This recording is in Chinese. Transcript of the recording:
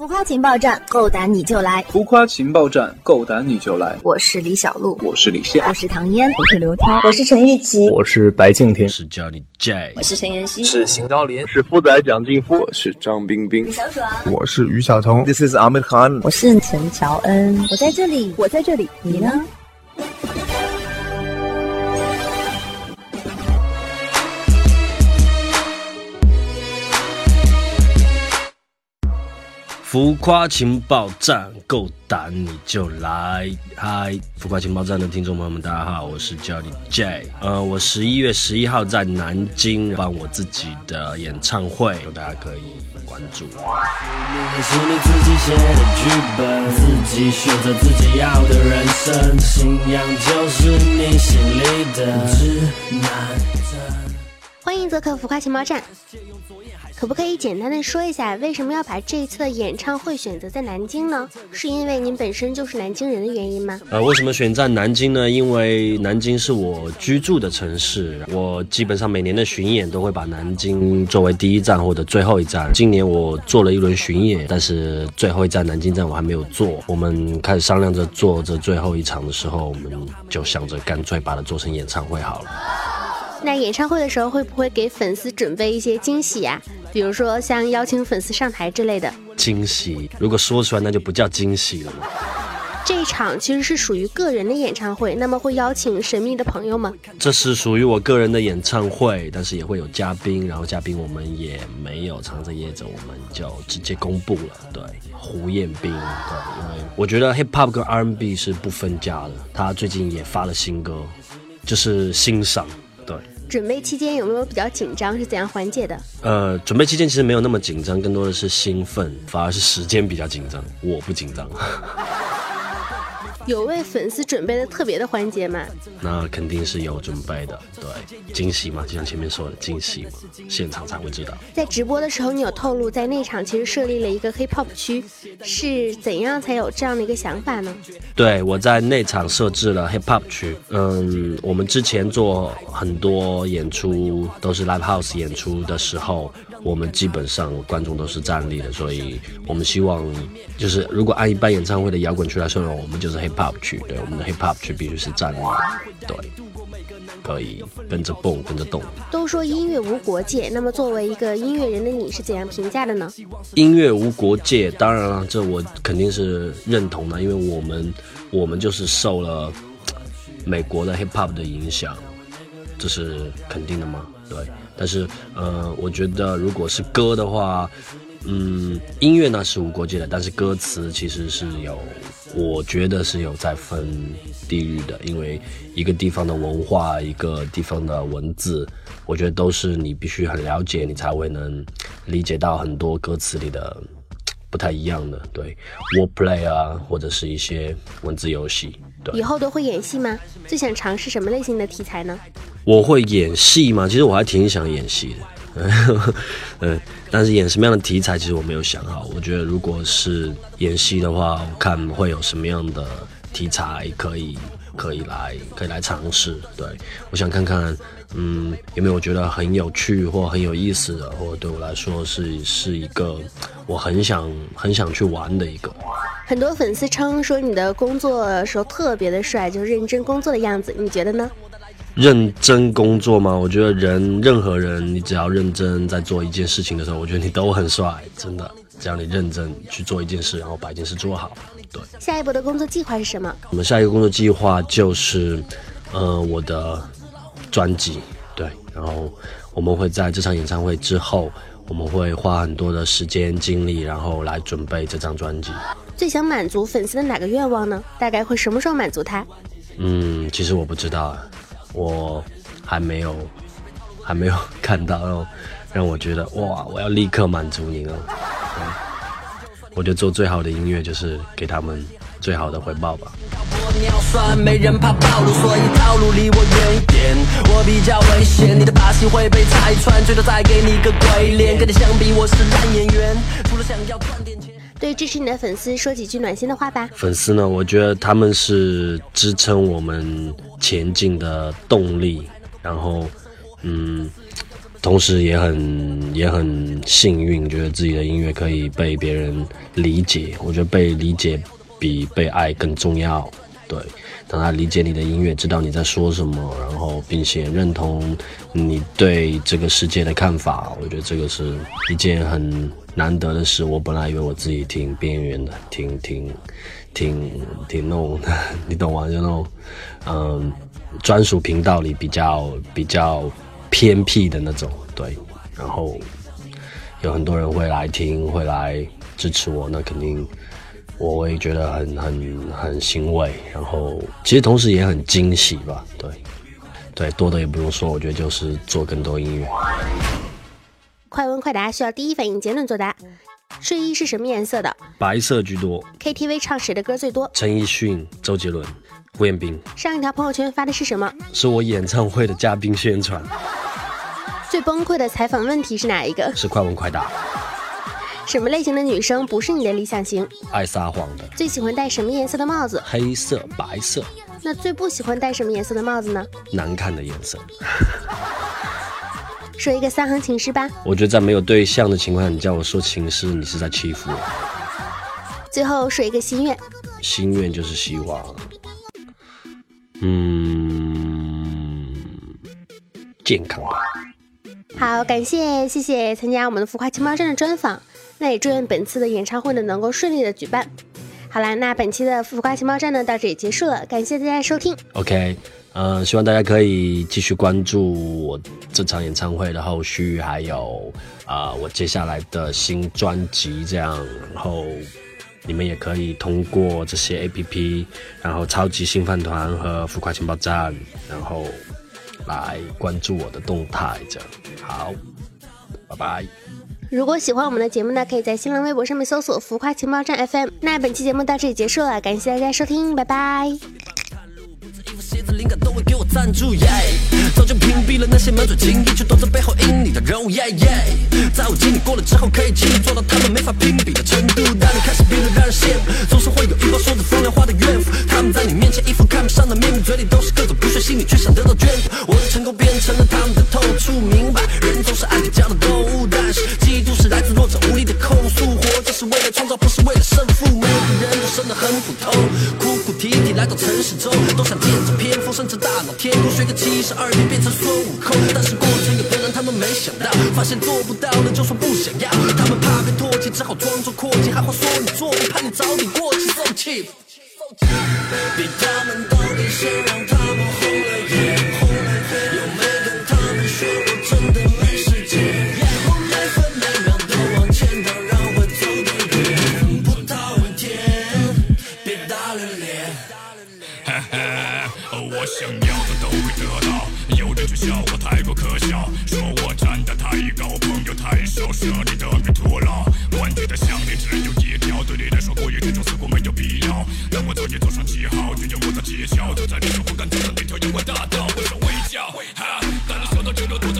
浮夸情报站，够胆你就来！浮夸情报站，够胆你就来！我是李小璐，我是李现，我是唐嫣，我是刘涛，我是陈钰琪，我是白敬亭，是 Johnny J，我是陈妍希，是邢昭林，是富仔蒋劲夫，我是张冰冰，小爽，我是于晓彤，This is Amir Khan，我是陈乔恩，我在这里，我在这里，你呢？浮夸情报站，够胆你就来！嗨，浮夸情报站的听众朋友们，大家好，我是 Jody J。呃，我十一月十一号在南京办我自己的演唱会，大家可以关注。是你自己写的剧本，自己选择自己要的人生，信仰就是你心里的指南针。欢迎做客浮夸情报站。可不可以简单的说一下，为什么要把这一次的演唱会选择在南京呢？是因为您本身就是南京人的原因吗？呃，为什么选在南京呢？因为南京是我居住的城市，我基本上每年的巡演都会把南京作为第一站或者最后一站。今年我做了一轮巡演，但是最后一站南京站我还没有做。我们开始商量着做这最后一场的时候，我们就想着干脆把它做成演唱会好了。那演唱会的时候会不会给粉丝准备一些惊喜呀？比如说像邀请粉丝上台之类的。惊喜，如果说出来那就不叫惊喜了。这一场其实是属于个人的演唱会，那么会邀请神秘的朋友吗？这是属于我个人的演唱会，但是也会有嘉宾，然后嘉宾我们也没有藏着掖着，我们就直接公布了。对，胡彦斌。对，因为我觉得 hip hop 跟 R&B 是不分家的。他最近也发了新歌，就是欣赏。准备期间有没有比较紧张？是怎样缓解的？呃，准备期间其实没有那么紧张，更多的是兴奋，反而是时间比较紧张。我不紧张。有为粉丝准备的特别的环节吗？那肯定是有准备的，对，惊喜嘛，就像前面说的惊喜嘛，现场才会知道。在直播的时候，你有透露在内场其实设立了一个 hip hop 区，是怎样才有这样的一个想法呢？对，我在内场设置了 hip hop 区。嗯，我们之前做很多演出都是 live house 演出的时候。我们基本上观众都是站立的，所以我们希望就是如果按一般演唱会的摇滚区来说，我们就是 hip hop 区，对，我们的 hip hop 区必须是站立，对，可以跟着蹦，跟着动。都说音乐无国界，那么作为一个音乐人的你是怎样评价的呢？音乐无国界，当然了，这我肯定是认同的，因为我们我们就是受了美国的 hip hop 的影响，这是肯定的吗？对。但是，呃，我觉得如果是歌的话，嗯，音乐呢是无国界的，但是歌词其实是有，我觉得是有在分地域的，因为一个地方的文化，一个地方的文字，我觉得都是你必须很了解，你才会能理解到很多歌词里的不太一样的，对，wordplay 啊，或者是一些文字游戏。对以后都会演戏吗？最想尝试什么类型的题材呢？我会演戏吗？其实我还挺想演戏的，嗯，但是演什么样的题材，其实我没有想好。我觉得如果是演戏的话，我看会有什么样的题材可以可以来可以来尝试。对我想看看，嗯，有没有觉得很有趣或很有意思的，或者对我来说是是一个我很想很想去玩的一个。很多粉丝称说你的工作时候特别的帅，就是认真工作的样子，你觉得呢？认真工作吗？我觉得人任何人，你只要认真在做一件事情的时候，我觉得你都很帅，真的。只要你认真去做一件事，然后把一件事做好，对。下一步的工作计划是什么？我们下一个工作计划就是，呃，我的专辑，对。然后我们会在这场演唱会之后，我们会花很多的时间精力，然后来准备这张专辑。最想满足粉丝的哪个愿望呢？大概会什么时候满足他？嗯，其实我不知道，我还没有，还没有看到让让我觉得哇，我要立刻满足你了。我觉得做最好的音乐就是给他们最好的回报吧。尿酸没人怕暴露，所以套路离我远一点。我比较危险，你的把戏会被拆穿，最多再给你个鬼脸。跟你相比，我是烂演员，除了想要赚点钱。对支持你的粉丝说几句暖心的话吧。粉丝呢？我觉得他们是支撑我们前进的动力。然后，嗯，同时也很也很幸运，觉得自己的音乐可以被别人理解。我觉得被理解比被爱更重要。对，当他理解你的音乐，知道你在说什么，然后并且认同你对这个世界的看法，我觉得这个是一件很难得的事。我本来以为我自己挺边缘的，挺挺挺挺那种，你懂吗？就那种嗯，专属频道里比较比较。偏僻的那种，对，然后有很多人会来听，会来支持我，那肯定我也觉得很很很欣慰，然后其实同时也很惊喜吧，对，对，多的也不用说，我觉得就是做更多音乐。快问快答需要第一反应结论作答。睡衣是什么颜色的？白色居多。KTV 唱谁的歌最多？陈奕迅、周杰伦、胡彦斌。上一条朋友圈发的是什么？是我演唱会的嘉宾宣传。最崩溃的采访问题是哪一个？是快问快答。什么类型的女生不是你的理想型？爱撒谎的。最喜欢戴什么颜色的帽子？黑色、白色。那最不喜欢戴什么颜色的帽子呢？难看的颜色。说一个三行情诗吧。我觉得在没有对象的情况下，你叫我说情诗，你是在欺负我。最后说一个心愿。心愿就是希望，嗯，健康吧。好，感谢谢谢参加我们的浮夸情报站的专访，那也祝愿本次的演唱会呢能够顺利的举办。好啦，那本期的浮夸情报站呢到这里结束了，感谢大家收听。OK，呃，希望大家可以继续关注我这场演唱会的后续，还有啊我接下来的新专辑这样，然后你们也可以通过这些 APP，然后超级新饭团和浮夸情报站，然后。来关注我的动态，这样好，拜拜。如果喜欢我们的节目呢，可以在新浪微博上面搜索“浮夸情报站 FM”。那本期节目到这里结束了，感谢大家收听，拜拜。鞋子灵感都会给我赞助耶，早就屏蔽了那些满嘴情意却躲在背后阴你的人物。Yeah, yeah,，在我经历过了之后，可以轻易做到他们没法评真的很普通，哭哭啼啼来到城市中，都想见着偏锋，甚至大闹。天空学个七十二变，变成孙悟空。但是过程有多难，他们没想到。发现做不到的，就说不想要。他们怕被唾弃，只好装作阔气。还会说你做，怕你早点过气，受气受气比他们到底谁想要的都会得到。有人却笑我太过可笑，说我站得太高，朋友太少，舍利的被徒了。玩具的项链只有一条，对你来说过于沉重，似乎没有必要。但我早已走上记号，拒绝我的技巧，走在你手不敢走的那条阳光大道。我想微笑，哈，但你想到这个多。